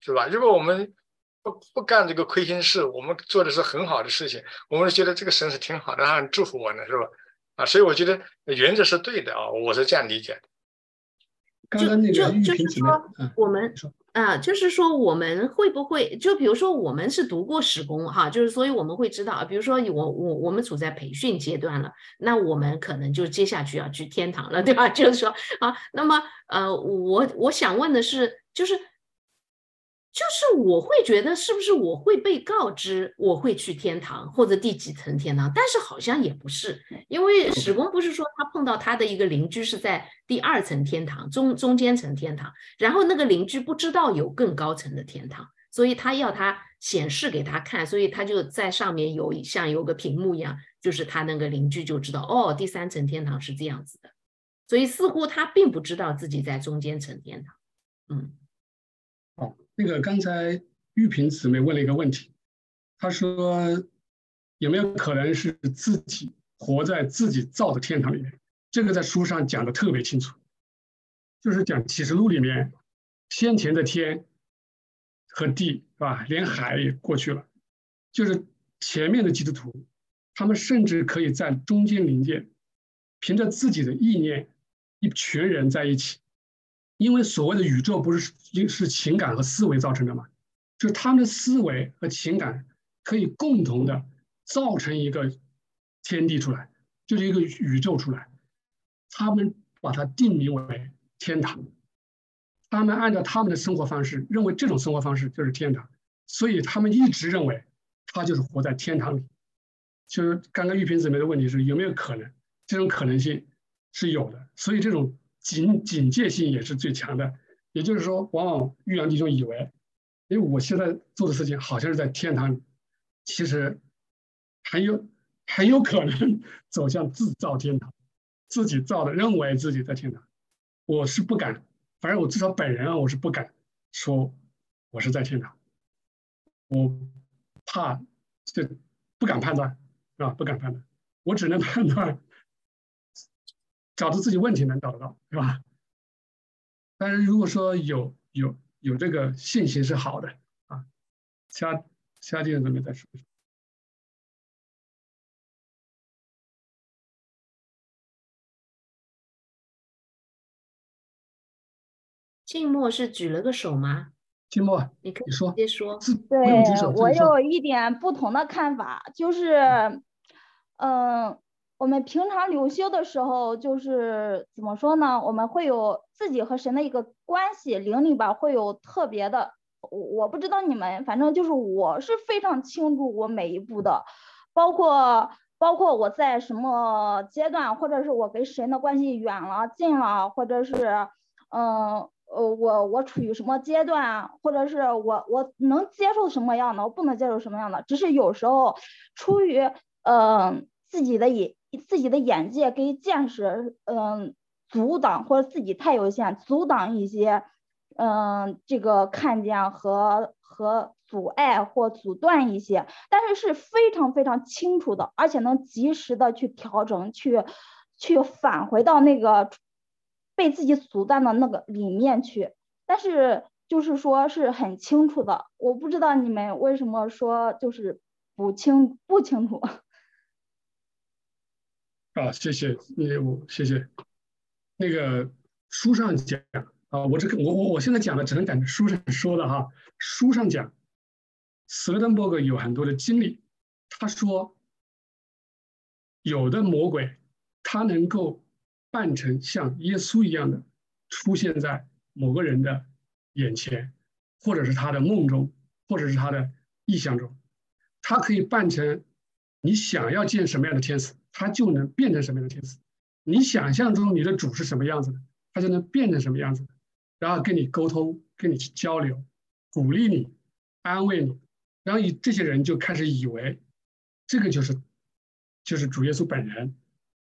是吧？如果我们不不干这个亏心事，我们做的是很好的事情，我们觉得这个神是挺好的，他很祝福我呢，是吧？啊，所以我觉得原则是对的啊，我是这样理解的。刚刚那个玉就是说，我们啊，就是说我们会不会就比如说我们是读过史工哈，就是所以我们会知道，比如说我我我们处在培训阶段了，那我们可能就接下去要去天堂了，对吧？就是说啊，那么呃，我我想问的是，就是。就是我会觉得是不是我会被告知我会去天堂或者第几层天堂，但是好像也不是，因为史公不是说他碰到他的一个邻居是在第二层天堂中中间层天堂，然后那个邻居不知道有更高层的天堂，所以他要他显示给他看，所以他就在上面有像有个屏幕一样，就是他那个邻居就知道哦，第三层天堂是这样子的，所以似乎他并不知道自己在中间层天堂，嗯。那个刚才玉萍姊妹问了一个问题，她说有没有可能是自己活在自己造的天堂里面？这个在书上讲的特别清楚，就是讲启示录里面先前的天和地是吧，连海也过去了，就是前面的基督徒，他们甚至可以在中间临界，凭着自己的意念，一群人在一起。因为所谓的宇宙不是是情感和思维造成的嘛，就是他们的思维和情感可以共同的造成一个天地出来，就是一个宇宙出来。他们把它定名为天堂，他们按照他们的生活方式认为这种生活方式就是天堂，所以他们一直认为他就是活在天堂里。就是刚刚玉萍姊妹的问题是有没有可能，这种可能性是有的，所以这种。警警戒性也是最强的，也就是说，往往玉阳弟兄以为，因为我现在做的事情好像是在天堂，其实很有很有可能 走向自造天堂，自己造的，认为自己在天堂。我是不敢，反正我至少本人啊，我是不敢说我是在天堂，我怕这不敢判断，是吧？不敢判断，我只能判断。找出自己问题能找得到，是吧？但是如果说有有有这个信心是好的啊，其他其他地方咱们再说。静默是举了个手吗？静默，你可以说，直接说。对，我有一点不同的看法，就是，嗯。我们平常留修的时候，就是怎么说呢？我们会有自己和神的一个关系，灵里边会有特别的。我我不知道你们，反正就是我是非常清楚我每一步的，包括包括我在什么阶段，或者是我跟神的关系远了、近了，或者是嗯呃我我处于什么阶段，或者是我我能接受什么样的，我不能接受什么样的，只是有时候出于嗯自己的眼。自己的眼界跟见识，嗯，阻挡或者自己太有限，阻挡一些，嗯，这个看见和和阻碍或阻断一些，但是是非常非常清楚的，而且能及时的去调整，去去返回到那个被自己阻断的那个里面去。但是就是说是很清楚的，我不知道你们为什么说就是不清不清楚。啊，谢谢你，我谢谢。那个书上讲啊，我这个我我我现在讲的只能赶书上说的哈。书上讲，斯威登伯格有很多的经历。他说，有的魔鬼他能够扮成像耶稣一样的出现在某个人的眼前，或者是他的梦中，或者是他的意象中，他可以扮成你想要见什么样的天使。他就能变成什么样的天使？你想象中你的主是什么样子的，他就能变成什么样子的，然后跟你沟通，跟你去交流，鼓励你，安慰你，然后以这些人就开始以为，这个就是就是主耶稣本人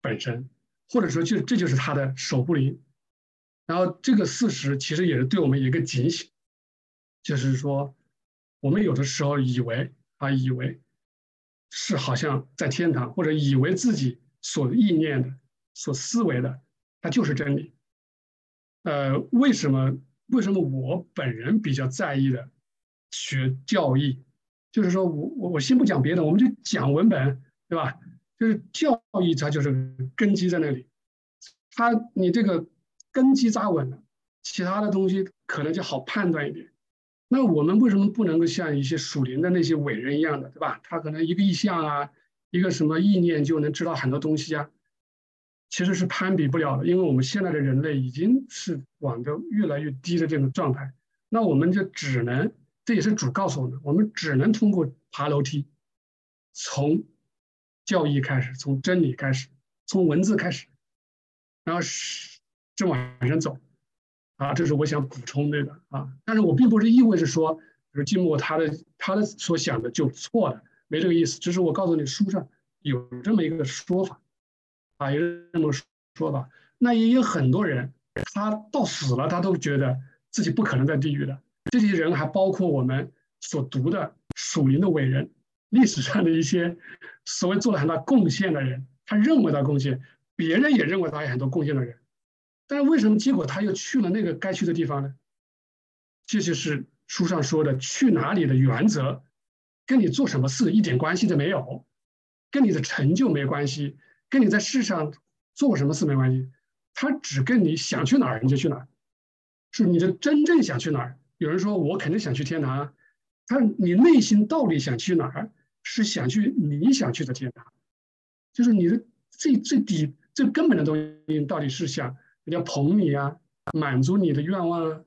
本身，或者说就这就是他的守护灵。然后这个事实其实也是对我们一个警醒，就是说我们有的时候以为啊以为。是好像在天堂，或者以为自己所意念的、所思维的，它就是真理。呃，为什么？为什么我本人比较在意的学教义，就是说我我我先不讲别的，我们就讲文本，对吧？就是教义它就是根基在那里，它你这个根基扎稳了，其他的东西可能就好判断一点。那我们为什么不能够像一些属灵的那些伟人一样的，对吧？他可能一个意象啊，一个什么意念就能知道很多东西啊？其实是攀比不了的，因为我们现在的人类已经是往着越来越低的这种状态。那我们就只能，这也是主告诉我们，我们只能通过爬楼梯，从教义开始，从真理开始，从文字开始，然后是就往上走。啊，这是我想补充这个啊，但是我并不是意味着说，比如静默他的他的所想的就错了，没这个意思。只是我告诉你，书上有这么一个说法，啊，有这么说法。那也有很多人，他到死了，他都觉得自己不可能在地狱的。这些人还包括我们所读的属灵的伟人，历史上的一些所谓做了很大贡献的人，他认为他贡献，别人也认为他有很多贡献的人。但为什么结果他又去了那个该去的地方呢？这就是书上说的去哪里的原则，跟你做什么事一点关系都没有，跟你的成就没关系，跟你在世上做什么事没关系，他只跟你想去哪儿你就去哪儿，是你的真正想去哪儿。有人说我肯定想去天堂，他你内心到底想去哪儿？是想去你想去的天堂，就是你的最最底最根本的东西到底是想。人家捧你啊，满足你的愿望啊，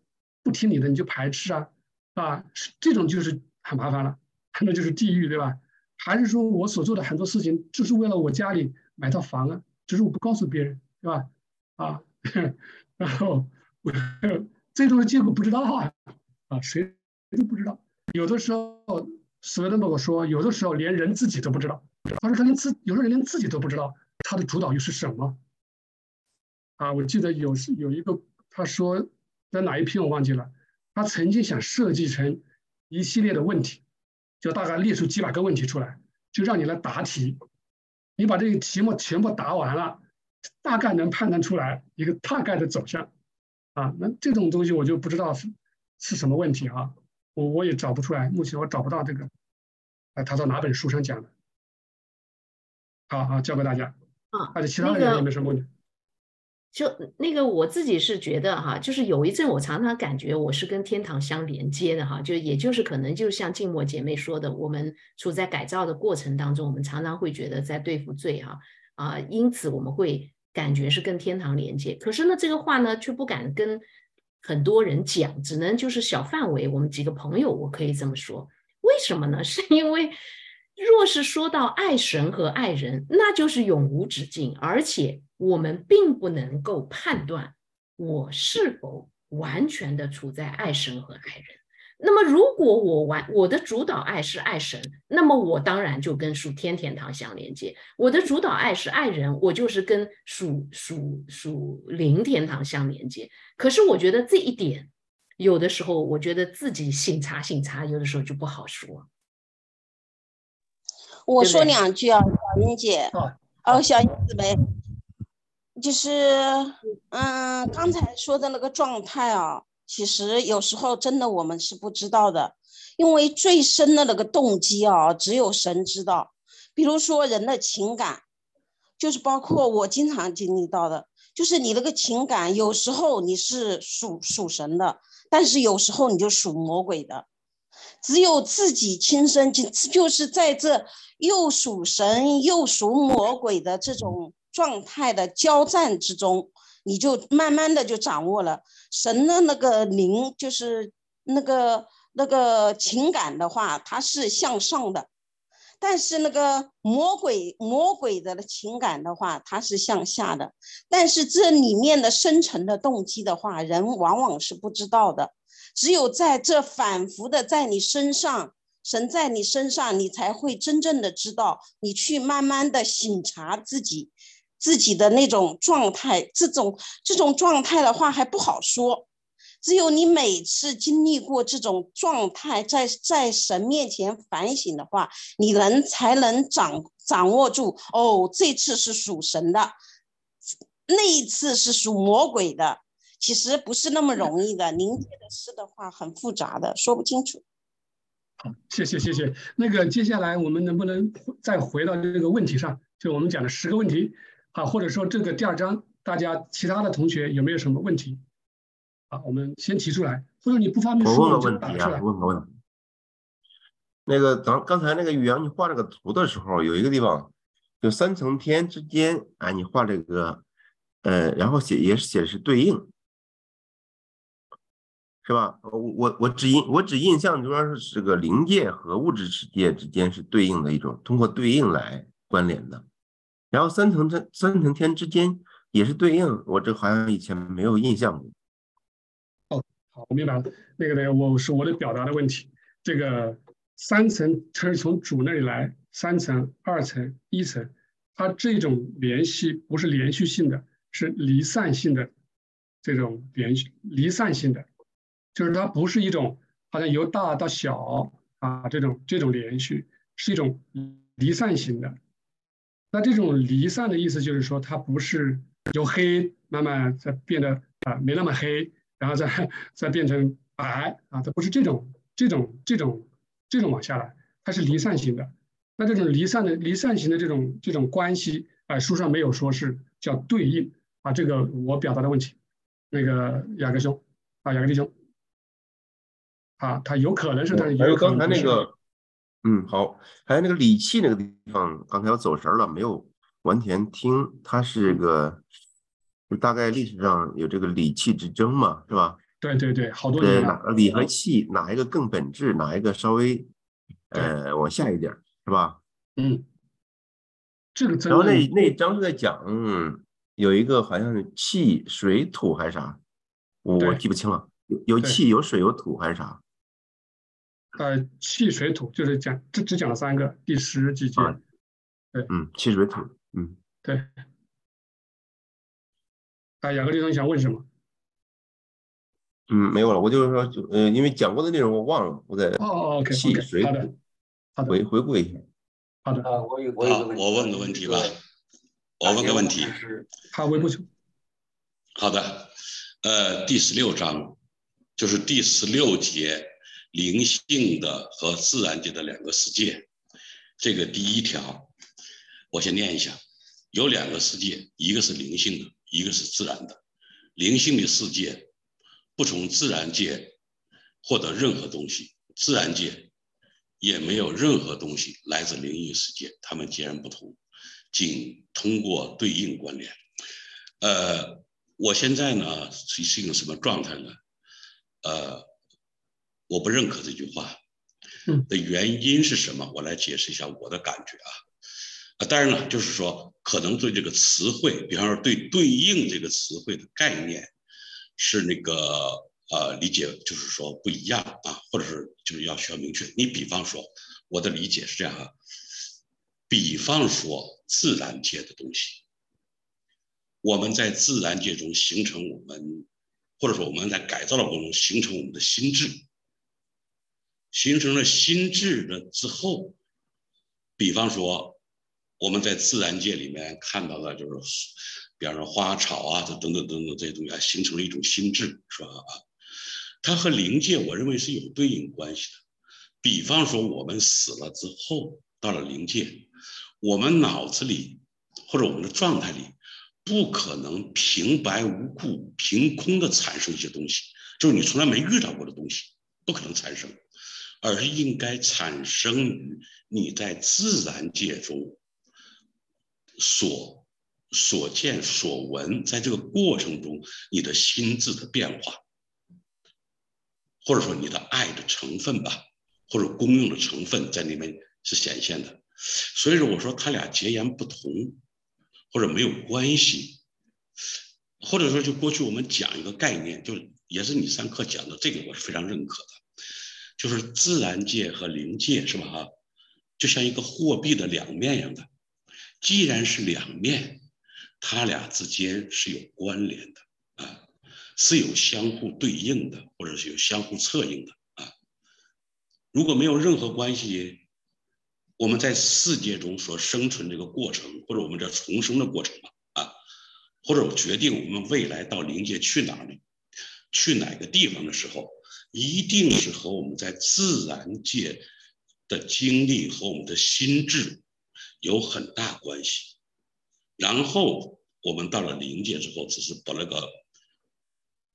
不听你的你就排斥啊，啊，这种就是很麻烦了，那就是地狱，对吧？还是说我所做的很多事情就是为了我家里买套房啊，只是我不告诉别人，对吧？啊，然后我最终的结果不知道啊，啊，谁都不知道。有的时候，斯维登伯格说，有的时候连人自己都不知道。他说他连自，有时候人连自己都不知道他的主导又是什么。啊，我记得有是有一个，他说在哪一篇我忘记了，他曾经想设计成一系列的问题，就大概列出几百个问题出来，就让你来答题，你把这个题目全部答完了，大概能判断出来一个大概的走向，啊，那这种东西我就不知道是是什么问题啊，我我也找不出来，目前我找不到这个，啊，他在哪本书上讲的，好好教给大家，啊，而且其他的人也没什么问题。就那个我自己是觉得哈，就是有一阵我常常感觉我是跟天堂相连接的哈，就也就是可能就像静默姐妹说的，我们处在改造的过程当中，我们常常会觉得在对付罪哈啊，因此我们会感觉是跟天堂连接。可是呢，这个话呢却不敢跟很多人讲，只能就是小范围，我们几个朋友我可以这么说。为什么呢？是因为若是说到爱神和爱人，那就是永无止境，而且。我们并不能够判断我是否完全的处在爱神和爱人。那么，如果我完我的主导爱是爱神，那么我当然就跟属天天堂相连接；我的主导爱是爱人，我就是跟属属属灵天堂相连接。可是，我觉得这一点有的时候，我觉得自己信差信差，有的时候就不好说。我说两句啊，小英姐，哦，小英姊妹。就是，嗯，刚才说的那个状态啊，其实有时候真的我们是不知道的，因为最深的那个动机啊，只有神知道。比如说人的情感，就是包括我经常经历到的，就是你那个情感，有时候你是属属神的，但是有时候你就属魔鬼的，只有自己亲身经，就是在这又属神又属魔鬼的这种。状态的交战之中，你就慢慢的就掌握了神的那个灵，就是那个那个情感的话，它是向上的；但是那个魔鬼魔鬼的情感的话，它是向下的。但是这里面的深层的动机的话，人往往是不知道的。只有在这反复的在你身上，神在你身上，你才会真正的知道，你去慢慢的醒察自己。自己的那种状态，这种这种状态的话还不好说，只有你每次经历过这种状态，在在神面前反省的话，你能才能掌掌握住。哦，这次是属神的，那一次是属魔鬼的，其实不是那么容易的。灵界的事的话很复杂的，说不清楚。好，谢谢谢谢。那个接下来我们能不能再回到这个问题上？就我们讲的十个问题，好，或者说这个第二章，大家其他的同学有没有什么问题？好，我们先提出来，或者你不方便说就打出来。问个问题。那个咱刚才那个宇阳，你画这个图的时候，有一个地方，就三层天之间啊，你画这个，呃，然后写也是写的是对应。是吧？我我我只印我只印象中是这个灵界和物质世界之间是对应的一种，通过对应来关联的。然后三层天三层天之间也是对应，我这好像以前没有印象过。哦，好，我明白了。那个呢，我是我的表达的问题。这个三层它是从主那里来，三层、二层、一层，它这种联系不是连续性的，是离散性的这种连续离散性的。就是它不是一种好像由大到小啊这种这种连续，是一种离散型的。那这种离散的意思就是说，它不是由黑慢慢再变得啊没那么黑，然后再再变成白啊，它不是这种这种这种这种往下来，它是离散型的。那这种离散的离散型的这种这种关系啊，书上没有说是叫对应啊，这个我表达的问题。那个雅各兄啊，雅各弟兄。啊，它有可能是，但是还有刚才那个，嗯，好，还有那个理气那个地方，刚才我走神了，没有完全听。它是个，大概历史上有这个理气之争嘛，是吧？对对对，好多年。哪理和气哪一个更本质？哪一个稍微呃往下一点，是吧？嗯，这个。然后那那章是在讲有一个好像是气水土还是啥，我我记不清了，有有气有水有土还是啥？呃，气水土就是讲，只只讲了三个，第十几节。对，嗯，气水土，嗯，对。啊，雅各弟兄，想问什么？嗯，没有了，我就是说，就呃，因为讲过的内容我忘了，我在哦，OK，气水土，回回顾一下。好的，啊，我有我有个问题，我问个问题吧，我问个问题。好，微步球。好的，呃，第十六章就是第十六节。灵性的和自然界的两个世界，这个第一条，我先念一下：有两个世界，一个是灵性的，一个是自然的。灵性的世界不从自然界获得任何东西，自然界也没有任何东西来自灵异世界，它们截然不同，仅通过对应关联。呃，我现在呢是是一个什么状态呢？呃。我不认可这句话，的原因是什么？我来解释一下我的感觉啊。啊，当然了，就是说，可能对这个词汇，比方说对对应这个词汇的概念，是那个呃理解，就是说不一样啊，或者是就是要需要明确。你比方说，我的理解是这样啊，比方说自然界的东西，我们在自然界中形成我们，或者说我们在改造的过程中形成我们的心智。形成了心智的之后，比方说我们在自然界里面看到的，就是比方说花草啊，这等等等等这些东西啊，形成了一种心智，是吧？啊，它和灵界我认为是有对应关系的。比方说我们死了之后到了灵界，我们脑子里或者我们的状态里，不可能平白无故、凭空的产生一些东西，就是你从来没遇到过的东西，不可能产生。而是应该产生于你在自然界中所所见所闻，在这个过程中，你的心智的变化，或者说你的爱的成分吧，或者公用的成分在里面是显现的。所以说，我说他俩截然不同，或者没有关系，或者说就过去我们讲一个概念，就也是你上课讲的这个，我是非常认可的。就是自然界和灵界是吧？哈，就像一个货币的两面一样的。既然是两面，它俩之间是有关联的啊，是有相互对应的，或者是有相互策应的啊。如果没有任何关系，我们在世界中所生存这个过程，或者我们这重生的过程吧啊，或者决定我们未来到灵界去哪里，去哪个地方的时候。一定是和我们在自然界的经历和我们的心智有很大关系。然后我们到了灵界之后，只是把那个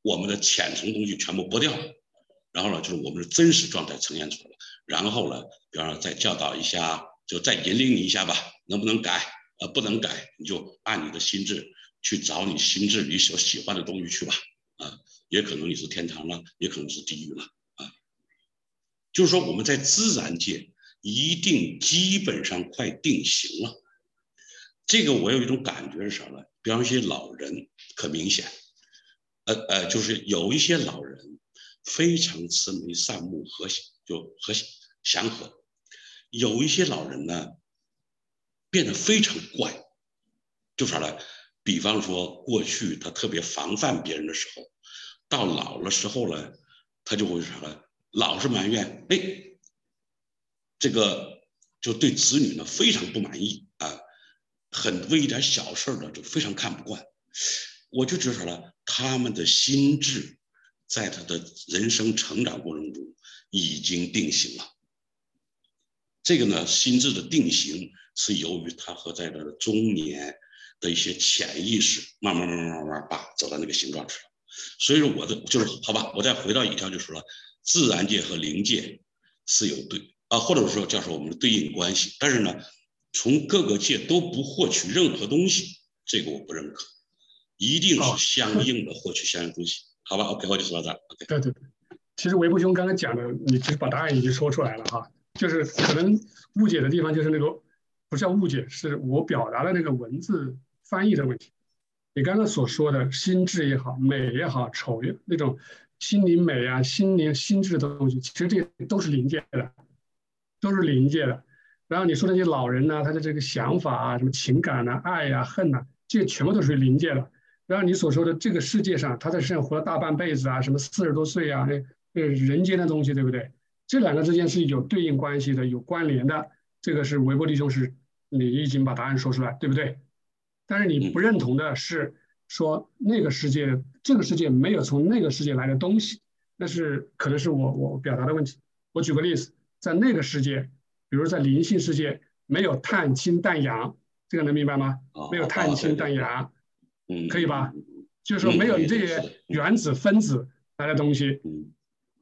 我们的浅层东西全部剥掉，然后呢，就是我们的真实状态呈现出来了。然后呢，比方说再教导一下，就再引领你一下吧，能不能改？呃，不能改，你就按你的心智去找你心智里所喜欢的东西去吧。也可能你是天堂了，也可能是地狱了。啊，就是说我们在自然界一定基本上快定型了。这个我有一种感觉是啥呢？比方一些老人可明显，呃呃，就是有一些老人非常慈眉善目、和谐，就和谐祥和；有一些老人呢，变得非常怪，就啥呢？比方说过去他特别防范别人的时候，到老了时候呢，他就会啥呢？老是埋怨，哎，这个就对子女呢非常不满意啊。很为一点小事呢，就非常看不惯，我就觉得了，他们的心智在他的人生成长过程中已经定型了。这个呢，心智的定型是由于他和在他的中年的一些潜意识慢慢慢慢慢慢把走到那个形状去了。所以说，我的就是好吧，我再回到一条就说了，自然界和灵界是有对啊，或者说叫做我们的对应关系，但是呢。从各个界都不获取任何东西，这个我不认可，一定是相应的获取相应东西，好吧？OK，我就说到这。OK，对对对，其实韦伯兄刚才讲的，你其实把答案已经说出来了哈，就是可能误解的地方就是那个，不是叫误解，是我表达的那个文字翻译的问题。你刚刚所说的心智也好，美也好，丑也那种心灵美啊，心灵心智的东西，其实这些都是临界的，都是临界的。然后你说那些老人呢，他的这个想法啊，什么情感呐、爱呀、恨呐，这全部都属于临界的。然后你所说的这个世界上，他在世上活了大半辈子啊，什么四十多岁啊，那那人间的东西，对不对？这两个之间是有对应关系的，有关联的。这个是维波弟兄是，你已经把答案说出来，对不对？但是你不认同的是说那个世界，这个世界没有从那个世界来的东西，那是可能是我我表达的问题。我举个例子，在那个世界。比如在灵性世界没有碳氢氮氧，这个能明白吗？没有碳氢氮氧，嗯，可以吧？就是说没有你这些原子分子来的东西，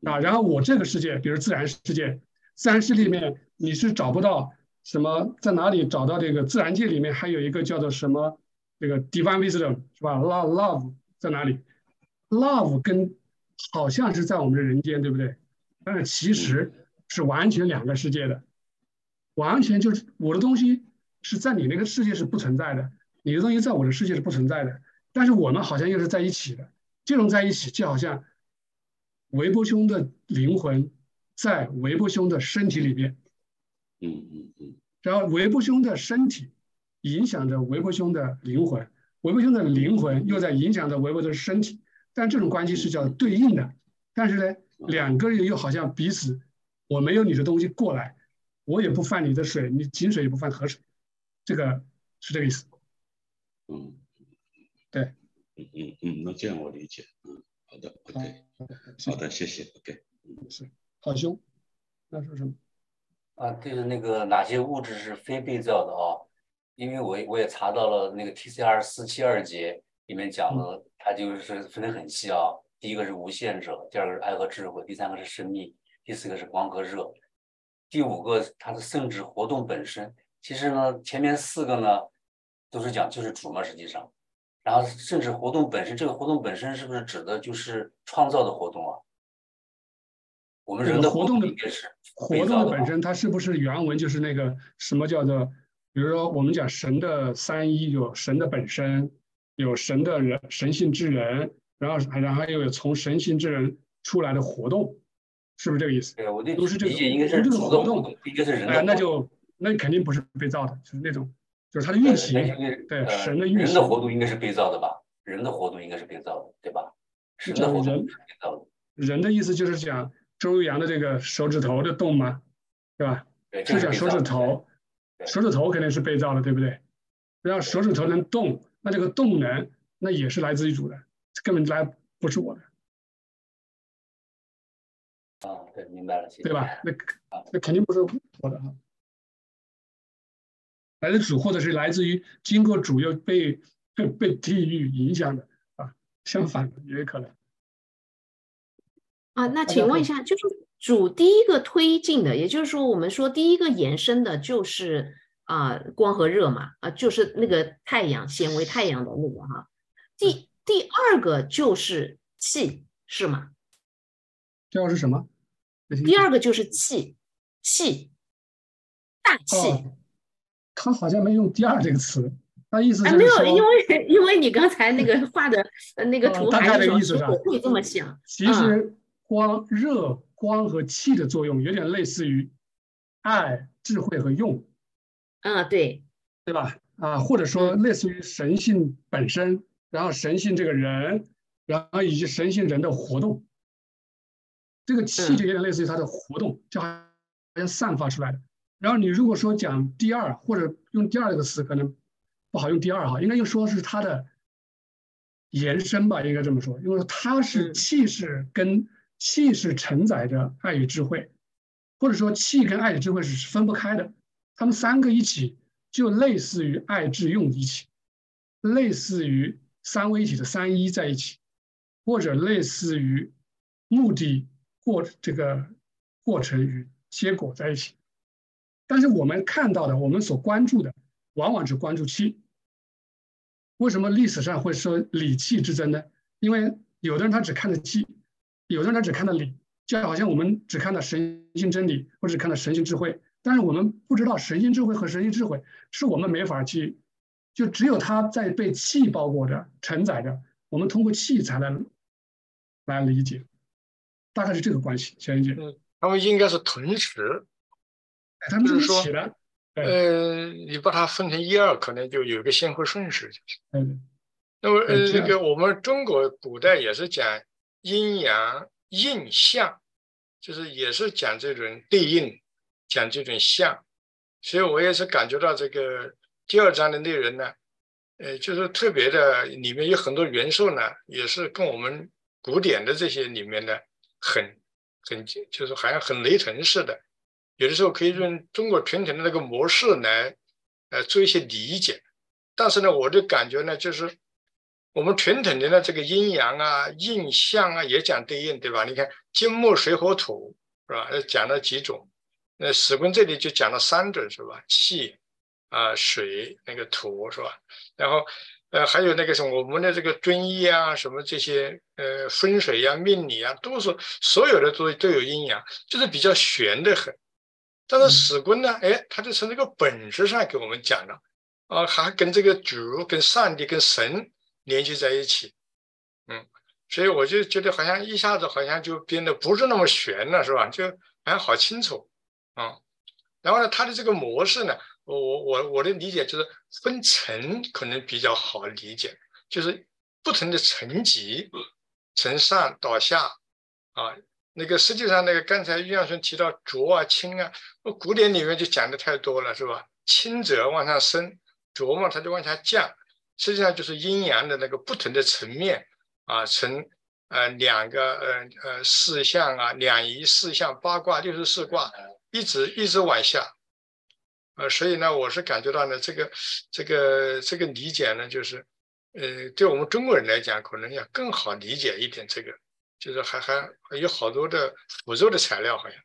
啊，然后我这个世界，比如自然世界，自然世界里面你是找不到什么，在哪里找到这个自然界里面还有一个叫做什么这个 divine wisdom 是吧？love love 在哪里？love 跟好像是在我们的人间，对不对？但是其实是完全两个世界的。完全就是我的东西是在你那个世界是不存在的，你的东西在我的世界是不存在的，但是我们好像又是在一起的，这种在一起就好像韦伯兄的灵魂在韦伯兄的身体里面，嗯嗯嗯，然后韦伯兄的身体影响着韦伯兄的灵魂，韦伯兄的灵魂又在影响着韦伯的身体，但这种关系是叫对应的，但是呢，两个人又好像彼此，我没有你的东西过来。我也不犯你的水，你井水也不犯河水，这个是这个意思。嗯，对，嗯嗯嗯，那这样我理解。嗯，好的，OK，好的，谢谢，OK。是，好兄，那说什么？啊，就是那个哪些物质是非被造的啊？因为我我也查到了那个 TCR 四七二节里面讲了，它就是分得很细啊。第一个是无限者，第二个是爱和智慧，第三个是生命，第四个是光和热。第五个，它的甚至活动本身，其实呢，前面四个呢，都是讲就是主嘛，实际上，然后甚至活动本身，这个活动本身是不是指的就是创造的活动啊？我们人的活动的也是活动的本身，它是不是原文就是那个什么叫做？比如说我们讲神的三一，有神的本身，有神的人神性之人，然后然后又有从神性之人出来的活动。是不是这个意思？对，我都是这个，应该是这个活动，应该是人哎，那就那肯定不是被造的，就是那种，就是它的运行，对，神的运行。人的活动应该是被造的吧？人的活动应该是被造的，对吧？是的活动人被造的。人的意思就是讲周阳的这个手指头的动吗？对吧？是讲手指头，手指头肯定是被造的，对不对？然后手指头能动，那这个动能那也是来自于主的，根本来不是我的。对，明白了，对吧？那那肯定不是我的哈，来自主，或者是来自于经过主又被被地域影响的啊，相反的也有可能。啊，那请问一下，就是主第一个推进的，也就是说，我们说第一个延伸的就是啊光和热嘛，啊就是那个太阳显为太阳的那个哈。第第二个就是气，是吗？第二个是什么？第二个就是气，气，大气。他好像没用“第二”这个词，他意思是没有，因为因为你刚才那个画的那个图，大概的意思是我会这么想。其实光、热、光和气的作用有点类似于爱、智慧和用。啊，对，对吧？啊，或者说类似于神性本身，然后神性这个人，然后以及神性人的活动。这个气就有点类似于它的活动，就好像散发出来的。然后你如果说讲第二，或者用第二这个词，可能不好用第二哈，应该就说是它的延伸吧，应该这么说，因为它是气是跟气是承载着爱与智慧，或者说气跟爱与智慧是分不开的，他们三个一起就类似于爱智用一起，类似于三位一体的三一在一起，或者类似于目的。过这个过程与结果在一起，但是我们看到的，我们所关注的，往往只关注气。为什么历史上会说理气之争呢？因为有的人他只看着气，有的人他只看到理，就好像我们只看到神性真理，或者看到神性智慧，但是我们不知道神性智慧和神性智慧是我们没法去，就只有它在被气包裹着、承载着，我们通过气才能来理解。大概是这个关系，小英姐。嗯，他们应该是同时，他们是一起的。呃，你把它分成一二，可能就有一个先后顺序，就是。嗯。那么，呃，这个我们中国古代也是讲阴阳应象，就是也是讲这种对应，讲这种象。所以我也是感觉到这个第二章的内容呢，呃，就是特别的，里面有很多元素呢，也是跟我们古典的这些里面的。很很就是好像很雷同似的，有的时候可以用中国传统的那个模式来呃做一些理解，但是呢，我的感觉呢，就是我们传统的呢这个阴阳啊、印象啊也讲对应，对吧？你看金木水火土是吧？讲了几种，那史官这里就讲了三种是吧？气啊、水那个土是吧？然后。呃，还有那个什么，我们的这个遵义啊，什么这些呃风水呀、命理啊，都是所有的都都有阴阳，就是比较玄的很。但是史官呢，哎，他就从这个本质上给我们讲了，啊，还跟这个主、跟上帝、跟神联系在一起，嗯，所以我就觉得好像一下子好像就变得不是那么悬了，是吧？就好像好清楚，嗯，然后呢，它的这个模式呢？我我我我的理解就是分层可能比较好理解，就是不同的层级，从上到下，啊，那个实际上那个刚才玉阳兄提到浊啊清啊，古典里面就讲的太多了，是吧？清者往上升，浊嘛它就往下降，实际上就是阴阳的那个不同的层面啊，从呃两个呃呃四象啊，两仪四象八卦六十四卦，一直一直往下。呃，所以呢，我是感觉到呢，这个、这个、这个理解呢，就是，呃，对我们中国人来讲，可能要更好理解一点。这个就是还还有好多的辅助的材料，好像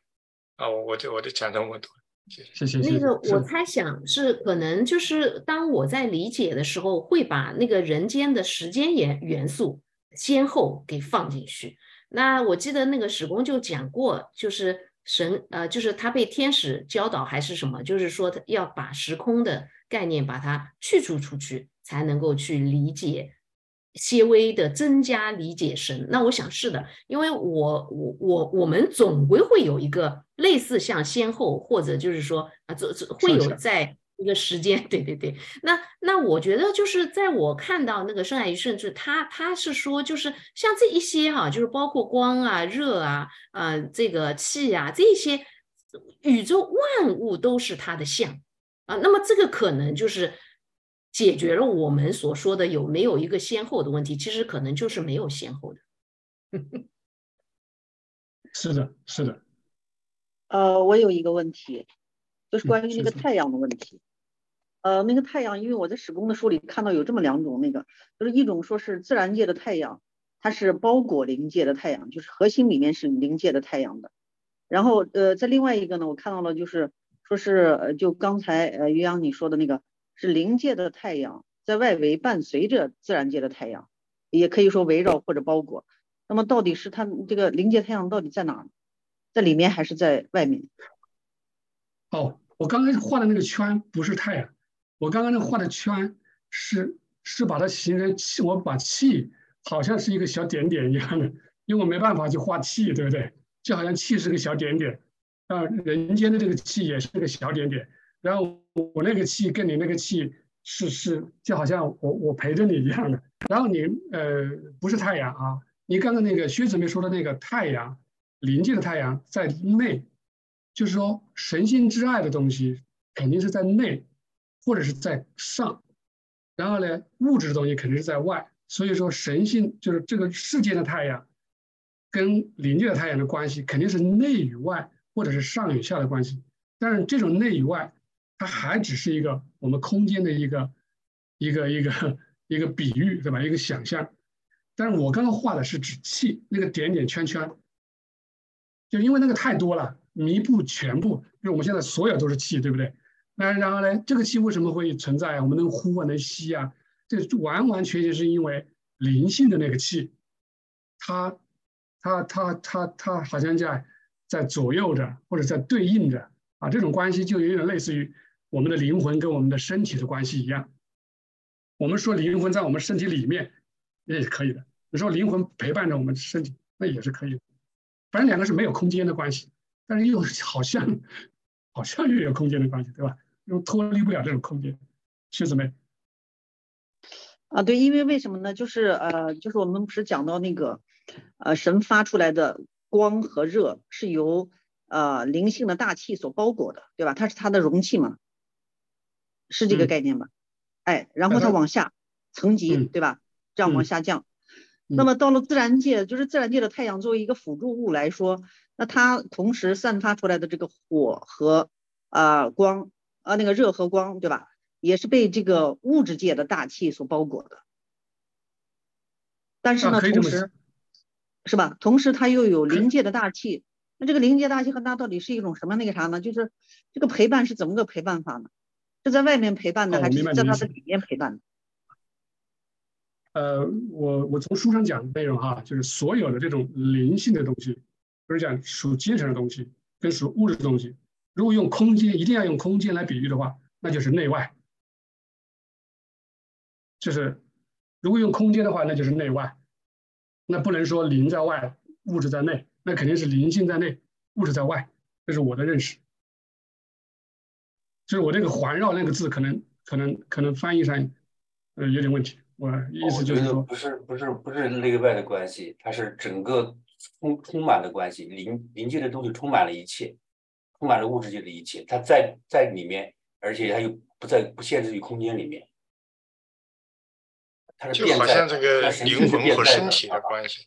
啊，我我就我就讲这么多，谢谢。那个我猜想是可能就是当我在理解的时候，会把那个人间的时间元元素先后给放进去。那我记得那个史公就讲过，就是。神呃，就是他被天使教导还是什么？就是说他要把时空的概念把它去除出去，才能够去理解，些微的增加理解神。那我想是的，因为我我我我们总归会有一个类似像先后，或者就是说啊，这这会有在。一个时间，对对对，那那我觉得就是在我看到那个深海鱼甚至他他是说，就是像这一些哈，就是包括光啊、热啊、呃这个气啊这些宇宙万物都是它的像啊。那么这个可能就是解决了我们所说的有没有一个先后的问题，其实可能就是没有先后的。是的，是的，呃，我有一个问题，就是关于那个太阳的问题。呃，那个太阳，因为我在史工的书里看到有这么两种，那个就是一种说是自然界的太阳，它是包裹灵界的太阳，就是核心里面是灵界的太阳的。然后呃，在另外一个呢，我看到了就是说是呃，就刚才呃于洋你说的那个是灵界的太阳在外围伴随着自然界的太阳，也可以说围绕或者包裹。那么到底是它这个灵界太阳到底在哪？在里面还是在外面？哦，我刚才画的那个圈不是太阳。我刚刚那画的圈是是把它形成气，我把气好像是一个小点点一样的，因为我没办法去画气，对不对？就好像气是个小点点，啊，人间的这个气也是个小点点，然后我那个气跟你那个气是是就好像我我陪着你一样的，然后你呃不是太阳啊，你刚刚那个薛姊妹说的那个太阳，临界的太阳在内，就是说神性之爱的东西肯定是在内。或者是在上，然后呢，物质的东西肯定是在外。所以说，神性就是这个世界的太阳，跟临界的太阳的关系肯定是内与外，或者是上与下的关系。但是这种内与外，它还只是一个我们空间的一个一个一个一个比喻，对吧？一个想象。但是我刚刚画的是指气，那个点点圈圈，就因为那个太多了，弥补全部。因为我们现在所有都是气，对不对？那然后呢？这个气为什么会存在？我们能呼啊，能吸啊，这完完全全是因为灵性的那个气，它、它、它、它、它好像在在左右着，或者在对应着啊。这种关系就有点类似于我们的灵魂跟我们的身体的关系一样。我们说灵魂在我们身体里面也是可以的，你说灵魂陪伴着我们身体，那也是可以的。反正两个是没有空间的关系，但是又好像好像又有空间的关系，对吧？又脱离不了这种空间，薛姊妹。啊，对，因为为什么呢？就是呃，就是我们不是讲到那个，呃，神发出来的光和热是由呃灵性的大气所包裹的，对吧？它是它的容器嘛，是这个概念吧？哎，然后它往下层级，对吧？这样往下降。那么到了自然界，就是自然界的太阳作为一个辅助物来说，那它同时散发出来的这个火和啊光。啊，那个热和光，对吧？也是被这个物质界的大气所包裹的。但是呢，同时，是吧？同时它又有临界的大气。那这个临界大气和它到底是一种什么那个啥呢？就是这个陪伴是怎么个陪伴法呢？是在外面陪伴的，还是在它的里面陪伴的？呃，我我从书上讲的内容哈，就是所有的这种灵性的东西，不是讲属精神的东西，跟属物质的东西。如果用空间，一定要用空间来比喻的话，那就是内外。就是如果用空间的话，那就是内外。那不能说灵在外，物质在内，那肯定是灵性在内，物质在外。这是我的认识。就是我这个环绕那个字，可能可能可能翻译上呃有点问题。我意思就是说，不是不是不是内外的关系，它是整个充充满的关系，灵灵界的东西充满了一切。充满了物质界的一切，它在在里面，而且它又不在不限制于空间里面。它是就好像这个灵魂和身体的关系，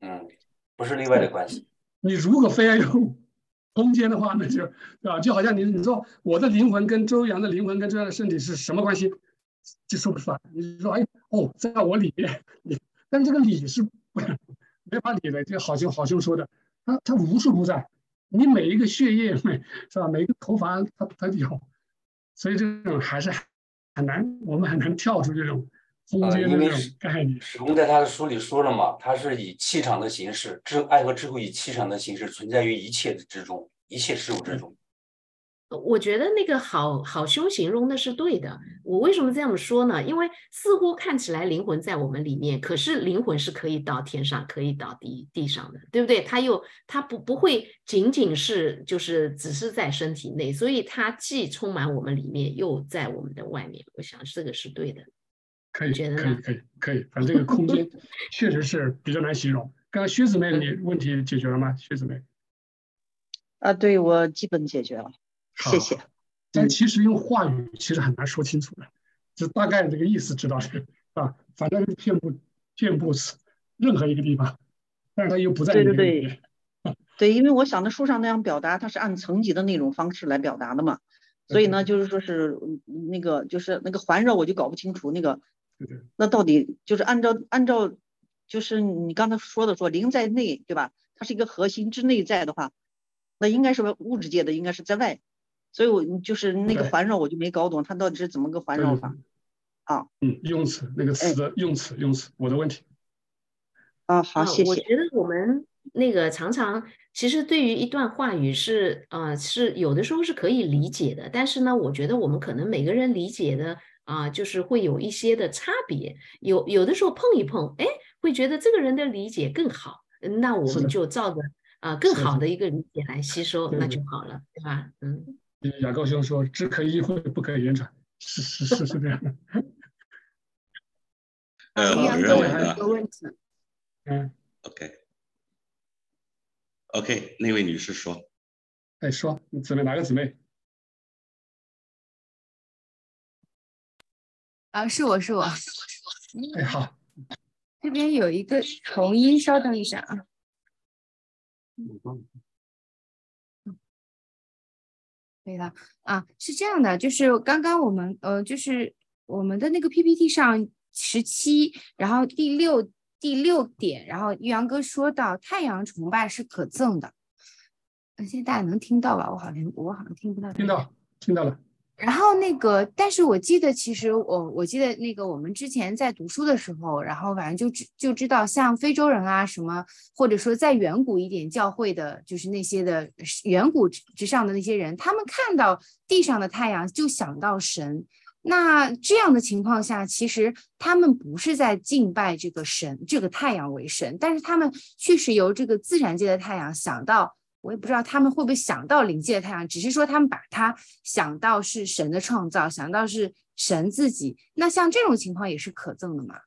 嗯，不是另外的关系。你如果非要用空间的话，那就对吧？就好像你你说我的灵魂跟周洋的灵魂跟周洋的身体是什么关系，就说不出来。你说哎哦，在我里面，你但这个理是没法理的。就好兄好兄说的，他他无处不在。你每一个血液，每是吧？每一个头发，他他有，所以这种还是很难，我们很难跳出这种空间的这种概念。史公在他的书里说了嘛，他是以气场的形式，智爱和智慧以气场的形式存在于一切之中，一切事物之中。我觉得那个好好兄形容的是对的。我为什么这样说呢？因为似乎看起来灵魂在我们里面，可是灵魂是可以到天上，可以到地地上的，对不对？它又它不不会仅仅是就是只是在身体内，所以它既充满我们里面，又在我们的外面。我想这个是对的。可以，觉得可以，可以，可以。反正这个空间 确实是比较难形容。刚刚薛姊妹，你问题解决了吗？薛姊妹？啊，对我基本解决了。谢谢。但其实用话语其实很难说清楚的，就大概这个意思知道是啊？反正遍布遍布任何一个地方，但是它又不在对对对，对，因为我想的书上那样表达，它是按层级的那种方式来表达的嘛，所以呢，就是说是那个就是那个环绕，我就搞不清楚那个，那到底就是按照按照，就是你刚才说的说灵在内，对吧？它是一个核心之内在的话，那应该是物质界的，应该是在外，所以我就是那个环绕我就没搞懂，它到底是怎么个环绕法？啊，嗯，用词那个词的用词用词，我的问题。啊，好，谢谢。我觉得我们那个常常其实对于一段话语是啊是有的时候是可以理解的，但是呢，我觉得我们可能每个人理解的啊就是会有一些的差别，有有的时候碰一碰，哎，会觉得这个人的理解更好，那我们就照着啊更好的一个理解来吸收，那就好了，对吧？嗯。雅高兄说：“只可意会，不可言传。”是是是是这样的。呃，我认为呢。嗯，OK，OK，那位女士说，哎，说，姊妹哪个姊妹？啊，是我是我。哎，好。这边有一个重音，稍等一下啊。可以的啊，是这样的，就是刚刚我们呃，就是我们的那个 PPT 上十七，然后第六。第六点，然后玉阳哥说到太阳崇拜是可憎的，现在大家能听到吧？我好像我好像听不到。听到，听到了。然后那个，但是我记得，其实我我记得那个我们之前在读书的时候，然后反正就知就知道，像非洲人啊什么，或者说在远古一点教会的，就是那些的远古之上的那些人，他们看到地上的太阳就想到神。那这样的情况下，其实他们不是在敬拜这个神，这个太阳为神，但是他们确实由这个自然界的太阳想到，我也不知道他们会不会想到临界的太阳，只是说他们把它想到是神的创造，想到是神自己。那像这种情况也是可憎的吗？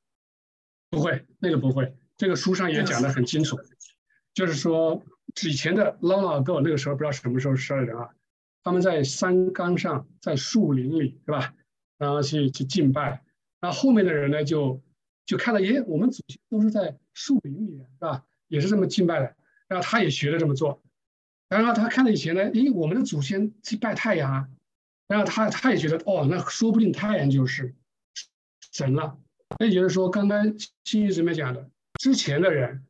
不会，那个不会，这个书上也讲得很清楚，就是说以前的 long ago 那个时候不知道什么时候十二人啊，他们在山岗上，在树林里，对吧？然后去去敬拜，然后后面的人呢就就看到，耶，我们祖先都是在树林里，是吧？也是这么敬拜的，然后他也学着这么做。然后他看到以前呢，诶，我们的祖先去拜太阳啊，然后他他也觉得，哦，那说不定太阳就是神了。那也就是说，刚刚新宇姊妹讲的，之前的人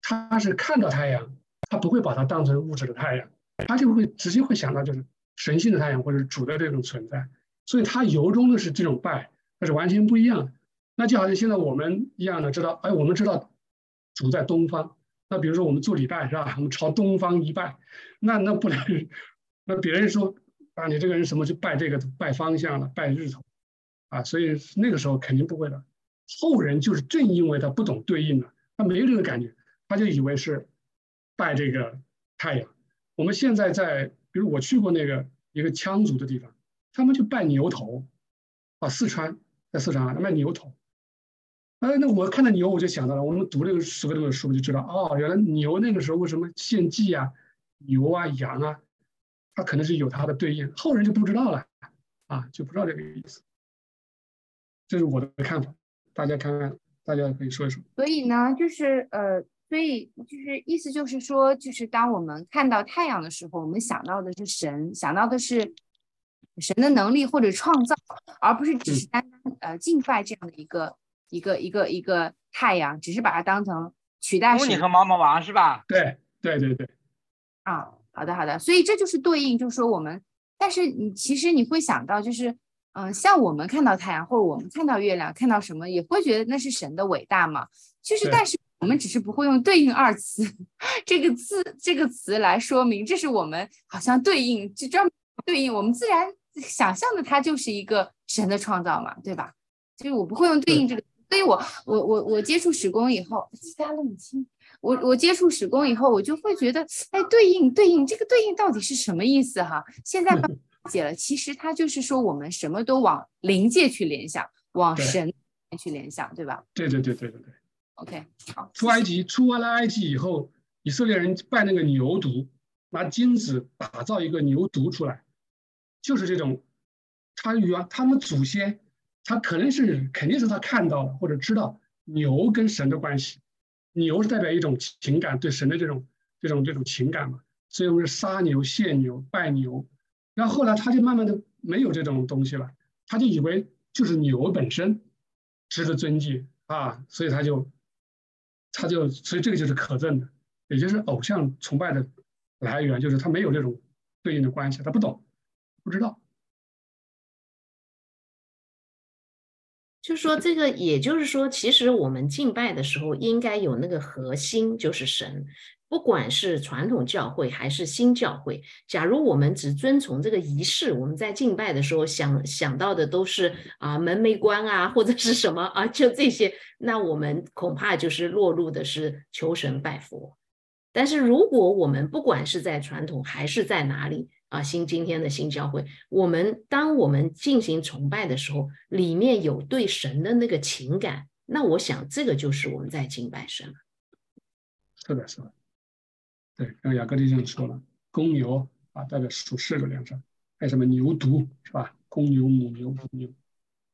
他是看到太阳，他不会把它当成物质的太阳，他就会直接会想到就是神性的太阳或者主的这种存在。所以他由衷的是这种拜，那是完全不一样的。那就好像现在我们一样的知道，哎，我们知道主在东方。那比如说我们做礼拜是吧？我们朝东方一拜，那那不能，那别人说啊，你这个人什么去拜这个拜方向了，拜日头啊？所以那个时候肯定不会的。后人就是正因为他不懂对应了，他没有这个感觉，他就以为是拜这个太阳。我们现在在，比如我去过那个一个羌族的地方。他们就拜牛头，啊，四川在四川卖牛头，哎，那我看到牛我就想到了，我们读这个十个这本书就知道，哦，原来牛那个时候为什么献祭啊，牛啊羊啊，它可能是有它的对应，后人就不知道了，啊，就不知道这个意思，这是我的看法，大家看看，大家可以说一说。所以呢，就是呃，所以就是意思就是说，就是当我们看到太阳的时候，我们想到的是神，想到的是。神的能力或者创造，而不是只是单单呃敬拜这样的一个一个一个一个太阳，只是把它当成取代神。你和毛毛王是吧？对对对对。啊，好的好的，所以这就是对应，就是说我们，但是你其实你会想到，就是嗯，像我们看到太阳或者我们看到月亮，看到什么也会觉得那是神的伟大嘛。就是，但是我们只是不会用对应二词 这个字这个词来说明，这是我们好像对应就专门对应我们自然。想象的它就是一个神的创造嘛，对吧？就是我不会用对应这个，所以我我我我接触史工以后，加了你亲，我我接触史工以后，我就会觉得，哎，对应对应这个对应到底是什么意思哈？现在理解了，其实它就是说我们什么都往灵界去联想，往神去联想，对吧？对对对对对对。OK，好。出埃及出完了埃及以后，以色列人拜那个牛犊，拿金子打造一个牛犊出来。就是这种，他原他们祖先，他可能是肯定是他看到了或者知道牛跟神的关系，牛是代表一种情感对神的这种这种这种情感嘛，所以我们是杀牛、献牛、拜牛，然后后来他就慢慢的没有这种东西了，他就以为就是牛本身值得尊敬啊，所以他就他就所以这个就是可证的，也就是偶像崇拜的来源，就是他没有这种对应的关系，他不懂，不知道。就是说，这个也就是说，其实我们敬拜的时候应该有那个核心，就是神。不管是传统教会还是新教会，假如我们只遵从这个仪式，我们在敬拜的时候想想到的都是啊门没关啊，或者是什么啊，就这些，那我们恐怕就是落入的是求神拜佛。但是如果我们不管是在传统还是在哪里，啊，新今天的新教会，我们当我们进行崇拜的时候，里面有对神的那个情感，那我想这个就是我们在敬拜神。是的，是的。对，刚雅各弟兄说了，公牛啊代表属世的良善，还有什么牛犊是吧？公牛、母牛、母牛。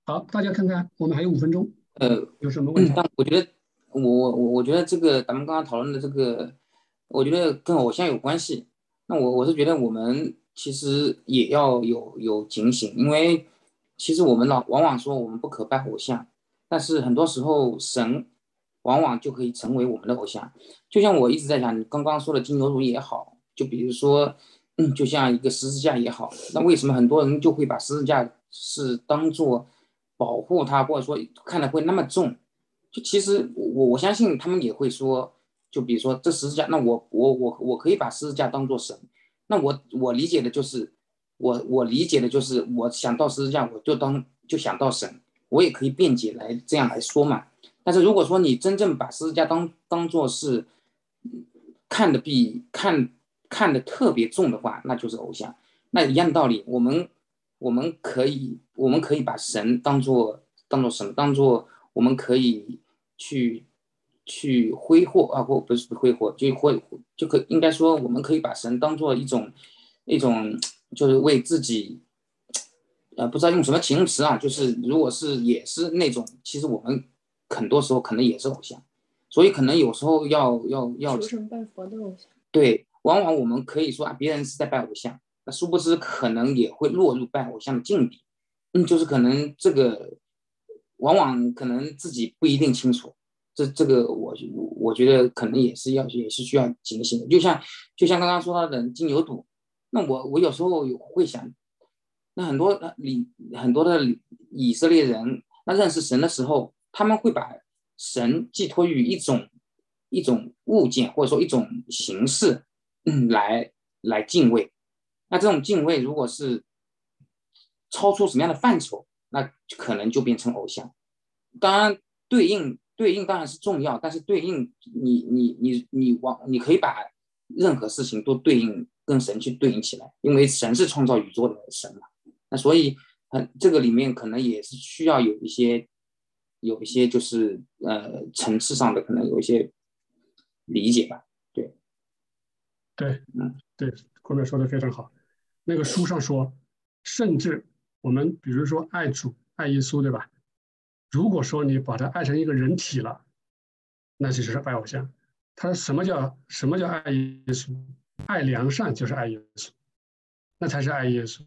好，大家看看，我们还有五分钟，呃，有什么问题？但我觉得，我我我觉得这个咱们刚刚讨论的这个，我觉得跟偶像有关系。那我我是觉得我们。其实也要有有警醒，因为其实我们老往往说我们不可拜偶像，但是很多时候神往往就可以成为我们的偶像。就像我一直在讲，你刚刚说的金牛座也好，就比如说，嗯，就像一个十字架也好，那为什么很多人就会把十字架是当做保护他，或者说看的会那么重？就其实我我相信他们也会说，就比如说这十字架，那我我我我可以把十字架当做神。那我我理解的就是，我我理解的就是，我想到十字架，我就当就想到神，我也可以辩解来这样来说嘛。但是如果说你真正把十字架当当做是看的比看看的特别重的话，那就是偶像。那一样的道理，我们我们可以我们可以把神当做当做什么？当做我们可以去。去挥霍啊，或不是挥霍，就挥就可应该说，我们可以把神当做一种一种，就是为自己，呃，不知道用什么形容词啊，就是如果是也是那种，其实我们很多时候可能也是偶像，所以可能有时候要要要求神拜佛的偶像，对，往往我们可以说啊，别人是在拜偶像，那殊不知可能也会落入拜偶像的境地，嗯，就是可能这个往往可能自己不一定清楚。这这个我我觉得可能也是要也是需要警醒的，就像就像刚刚说到的金牛犊，那我我有时候有会想，那很多以很多的以色列人，那认识神的时候，他们会把神寄托于一种一种物件或者说一种形式嗯来来敬畏，那这种敬畏如果是超出什么样的范畴，那可能就变成偶像，当然对应。对应当然是重要，但是对应你你你你往你可以把任何事情都对应跟神去对应起来，因为神是创造宇宙的神嘛。那所以，嗯，这个里面可能也是需要有一些有一些就是呃层次上的可能有一些理解吧。对，对，嗯，对，后面说的非常好。那个书上说，甚至我们比如说爱主爱耶稣，对吧？如果说你把它爱成一个人体了，那就是拜偶像。他说什么叫什么叫爱耶稣？爱良善就是爱耶稣，那才是爱耶稣。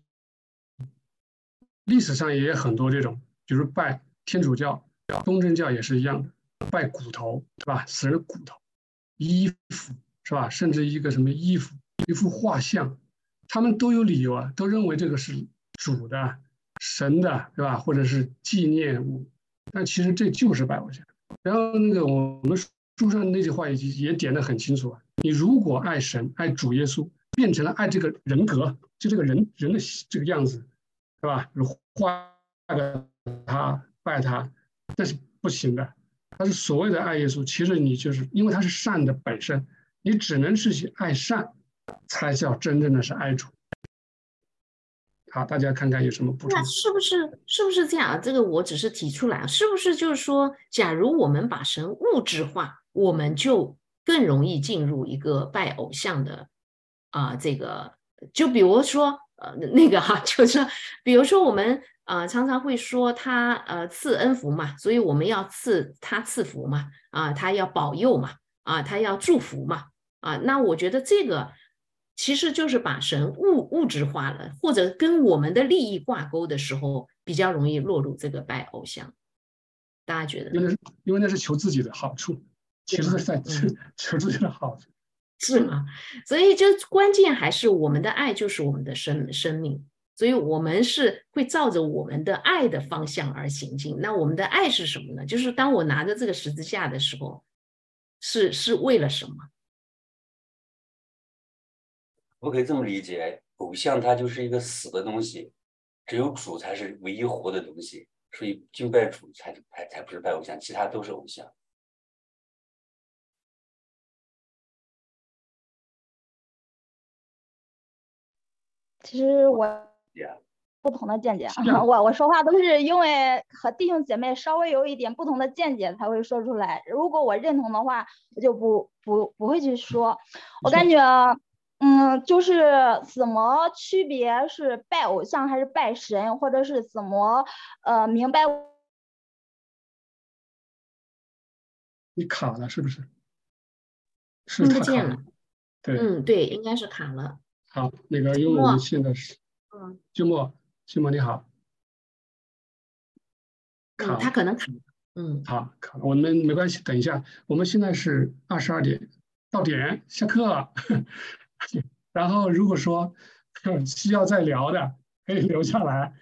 历史上也有很多这种，比如拜天主教、东正教也是一样的，拜骨头，对吧？死人骨头、衣服，是吧？甚至一个什么衣服、一幅画像，他们都有理由啊，都认为这个是主的、神的，对吧？或者是纪念物。但其实这就是拜偶像。然后那个我们书上那句话也也点得很清楚啊，你如果爱神、爱主耶稣，变成了爱这个人格，就这个人人的这个样子，是吧？画个他拜他，那是不行的。他是所谓的爱耶稣，其实你就是因为他是善的本身，你只能是去爱善，才叫真正的是爱主。好，大家看看有什么补充？那是不是是不是这样啊？这个我只是提出来，是不是就是说，假如我们把神物质化，我们就更容易进入一个拜偶像的啊？这个就比如说呃那个哈，就是说比如说我们啊常常会说他呃赐恩福嘛，所以我们要赐他赐福嘛，啊他要保佑嘛，啊他要祝福嘛。啊。那我觉得这个其实就是把神物物质化了，或者跟我们的利益挂钩的时候，比较容易落入这个拜偶像。大家觉得？因为因为那是求自己的好处，其实是在求求自己的好处，是吗？所以就关键还是我们的爱就是我们的生生命。所以，我们是会照着我们的爱的方向而行进。那我们的爱是什么呢？就是当我拿着这个十字架的时候，是是为了什么？我可以这么理解，偶像它就是一个死的东西，只有主才是唯一活的东西。所以敬拜主才才才不是拜偶像，其他都是偶像。其实我。不同的见解，我我说话都是因为和弟兄姐妹稍微有一点不同的见解才会说出来。如果我认同的话，我就不不不会去说。我感觉，嗯，就是怎么区别是拜偶像还是拜神，或者是怎么呃明白？你卡了是不是？是不见了。对，嗯，对，应该是卡了。好，那个因为我们现在是。嗯，静默，静默你好。卡，他可能卡。嗯，好，卡了，我们没关系，等一下，我们现在是二十二点到点下课。然后如果说 需要再聊的，可以留下来。